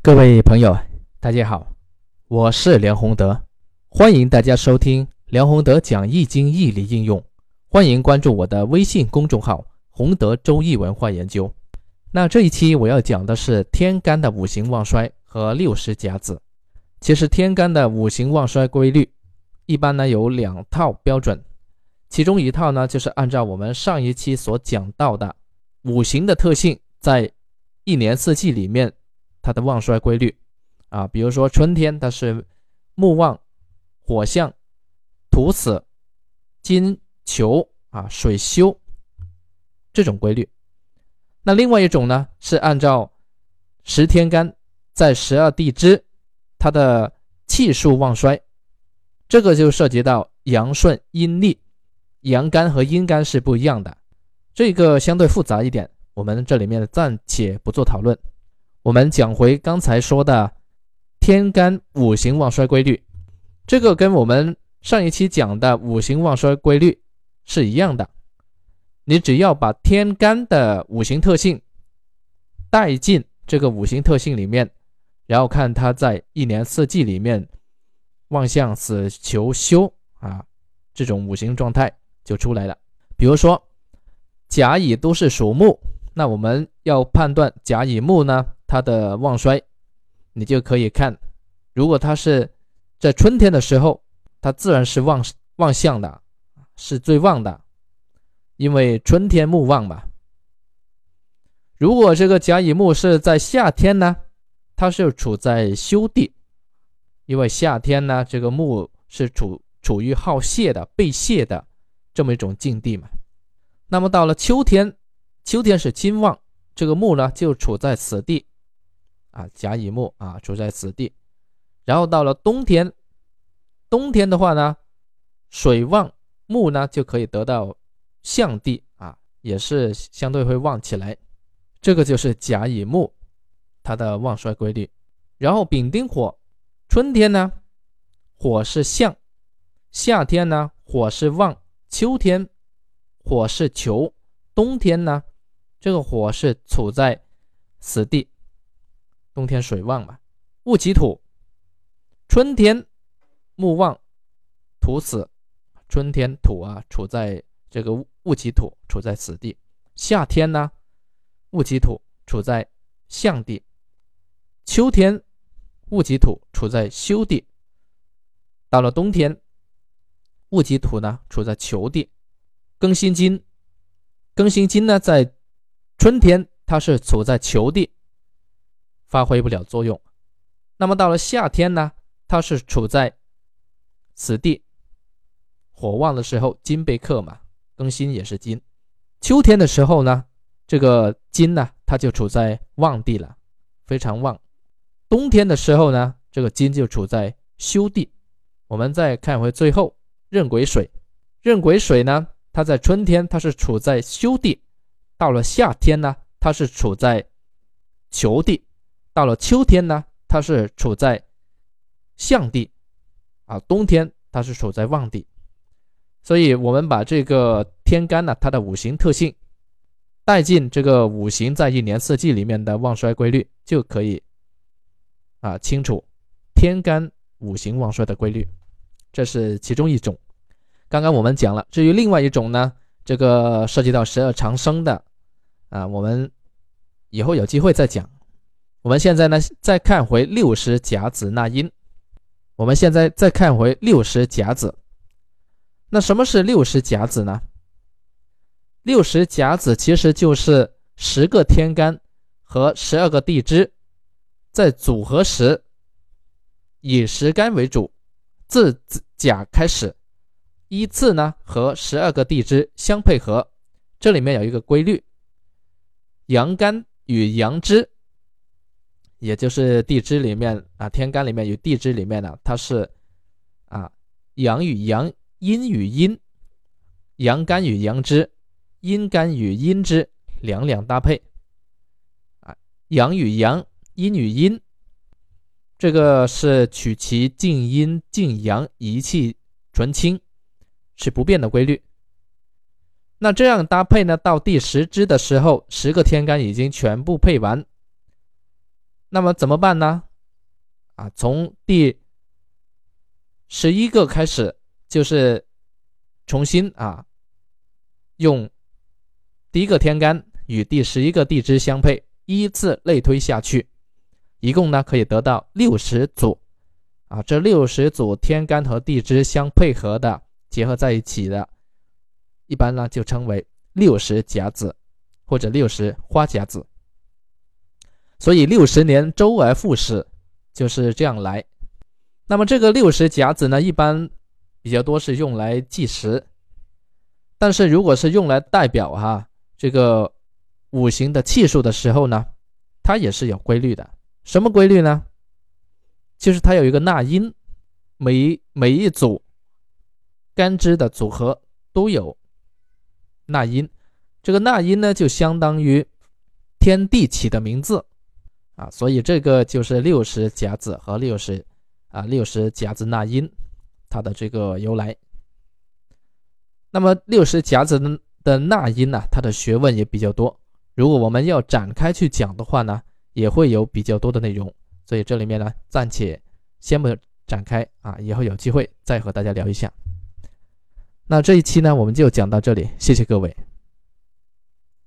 各位朋友，大家好，我是梁宏德，欢迎大家收听梁宏德讲易经易理应用，欢迎关注我的微信公众号“宏德周易文化研究”。那这一期我要讲的是天干的五行旺衰和六十甲子。其实天干的五行旺衰规律，一般呢有两套标准，其中一套呢就是按照我们上一期所讲到的五行的特性，在一年四季里面。它的旺衰规律啊，比如说春天它是木旺、火相、土死、金囚啊、水休这种规律。那另外一种呢，是按照十天干在十二地支它的气数旺衰，这个就涉及到阳顺阴逆，阳干和阴干是不一样的，这个相对复杂一点，我们这里面暂且不做讨论。我们讲回刚才说的天干五行旺衰规律，这个跟我们上一期讲的五行旺衰规律是一样的。你只要把天干的五行特性带进这个五行特性里面，然后看它在一年四季里面旺相死囚休啊这种五行状态就出来了。比如说甲乙都是属木，那我们要判断甲乙木呢？它的旺衰，你就可以看，如果它是在春天的时候，它自然是旺旺相的，是最旺的，因为春天木旺嘛。如果这个甲乙木是在夏天呢，它是处在休地，因为夏天呢，这个木是处处于好泄的、被泄的这么一种境地嘛。那么到了秋天，秋天是金旺，这个木呢就处在此地。啊，甲乙木啊，处在此地，然后到了冬天，冬天的话呢，水旺木呢就可以得到相地啊，也是相对会旺起来。这个就是甲乙木它的旺衰规律。然后丙丁火，春天呢火是相，夏天呢火是旺，秋天火是囚，冬天呢这个火是处在死地。冬天水旺嘛，戊己土，春天木旺，土死，春天土啊处在这个戊己土处在死地，夏天呢戊己土处在相地，秋天戊己土处在休地，到了冬天戊己土呢处在囚地，庚辛金，庚辛金呢在春天它是处在囚地。发挥不了作用，那么到了夏天呢？它是处在此地，火旺的时候，金被克嘛，庚辛也是金。秋天的时候呢，这个金呢，它就处在旺地了，非常旺。冬天的时候呢，这个金就处在休地。我们再看回最后，壬癸水，壬癸水呢，它在春天它是处在休地，到了夏天呢，它是处在囚地。到了秋天呢，它是处在相地，啊，冬天它是处在旺地，所以我们把这个天干呢，它的五行特性带进这个五行在一年四季里面的旺衰规律，就可以啊清楚天干五行旺衰的规律，这是其中一种。刚刚我们讲了，至于另外一种呢，这个涉及到十二长生的啊，我们以后有机会再讲。我们现在呢，再看回六十甲子纳音。我们现在再看回六十甲子。那什么是六十甲子呢？六十甲子其实就是十个天干和十二个地支，在组合时以十干为主，自甲开始，依次呢和十二个地支相配合。这里面有一个规律：阳干与阳支。也就是地支里面啊，天干里面有地支里面呢，它是啊阳与阳，阴与阴，阳干与阳支，阴干与阴支两两搭配啊，阳与阳，阴与阴，这个是取其静阴静阳，一气纯清，是不变的规律。那这样搭配呢，到第十支的时候，十个天干已经全部配完。那么怎么办呢？啊，从第十一个开始，就是重新啊，用第一个天干与第十一个地支相配，依次类推下去，一共呢可以得到六十组。啊，这六十组天干和地支相配合的结合在一起的，一般呢就称为六十甲子或者六十花甲子。所以六十年周而复始就是这样来。那么这个六十甲子呢，一般比较多是用来计时，但是如果是用来代表哈这个五行的气数的时候呢，它也是有规律的。什么规律呢？就是它有一个纳音，每每一组干支的组合都有纳音，这个纳音呢就相当于天地起的名字啊，所以这个就是六十甲子和六十啊六十甲子纳音它的这个由来。那么六十甲子的纳音呢，它的学问也比较多，如果我们要展开去讲的话呢，也会有比较多的内容。所以这里面呢，暂且先不展开啊，以后有机会再和大家聊一下。那这一期呢，我们就讲到这里，谢谢各位。